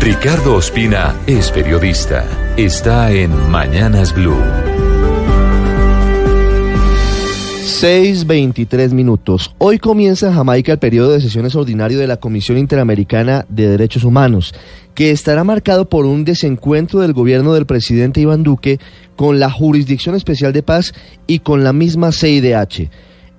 Ricardo Ospina es periodista. Está en Mañanas Blue. 6.23 minutos. Hoy comienza en Jamaica el periodo de sesiones ordinario de la Comisión Interamericana de Derechos Humanos, que estará marcado por un desencuentro del gobierno del presidente Iván Duque con la Jurisdicción Especial de Paz y con la misma CIDH.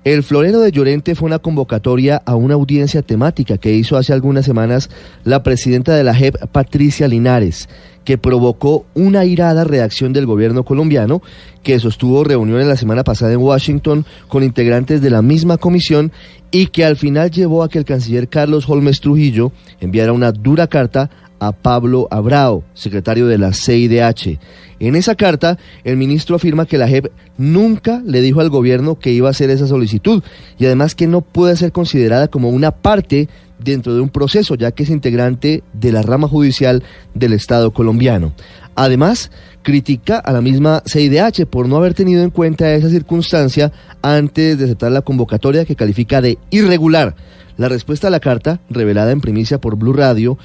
El florero de Llorente fue una convocatoria a una audiencia temática que hizo hace algunas semanas la presidenta de la JEP, Patricia Linares, que provocó una irada reacción del gobierno colombiano, que sostuvo reuniones la semana pasada en Washington con integrantes de la misma comisión y que al final llevó a que el canciller Carlos Holmes Trujillo enviara una dura carta a Pablo Abrao, secretario de la CIDH. En esa carta, el ministro afirma que la JEP nunca le dijo al gobierno que iba a hacer esa solicitud y además que no puede ser considerada como una parte dentro de un proceso, ya que es integrante de la rama judicial del Estado colombiano. Además, critica a la misma CIDH por no haber tenido en cuenta esa circunstancia antes de aceptar la convocatoria que califica de irregular. La respuesta a la carta, revelada en primicia por Blue Radio,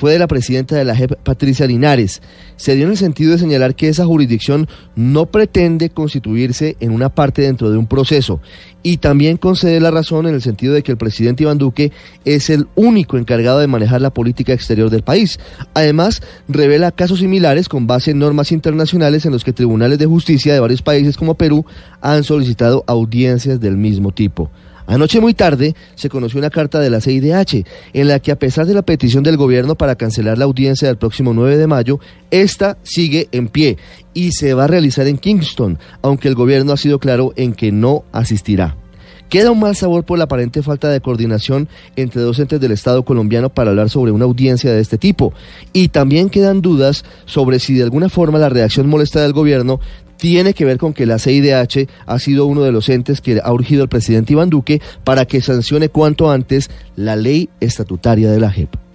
fue de la presidenta de la JEP, Patricia Linares. Se dio en el sentido de señalar que esa jurisdicción no pretende constituirse en una parte dentro de un proceso y también concede la razón en el sentido de que el presidente Iván Duque es el único encargado de manejar la política exterior del país. Además, revela casos similares con base en normas internacionales en los que tribunales de justicia de varios países como Perú han solicitado audiencias del mismo tipo. Anoche muy tarde se conoció una carta de la CIDH en la que a pesar de la petición del gobierno para cancelar la audiencia del próximo 9 de mayo, esta sigue en pie y se va a realizar en Kingston, aunque el gobierno ha sido claro en que no asistirá. Queda un mal sabor por la aparente falta de coordinación entre docentes del Estado colombiano para hablar sobre una audiencia de este tipo. Y también quedan dudas sobre si de alguna forma la reacción molesta del gobierno tiene que ver con que la CIDH ha sido uno de los entes que ha urgido al presidente Iván Duque para que sancione cuanto antes la ley estatutaria de la JEP.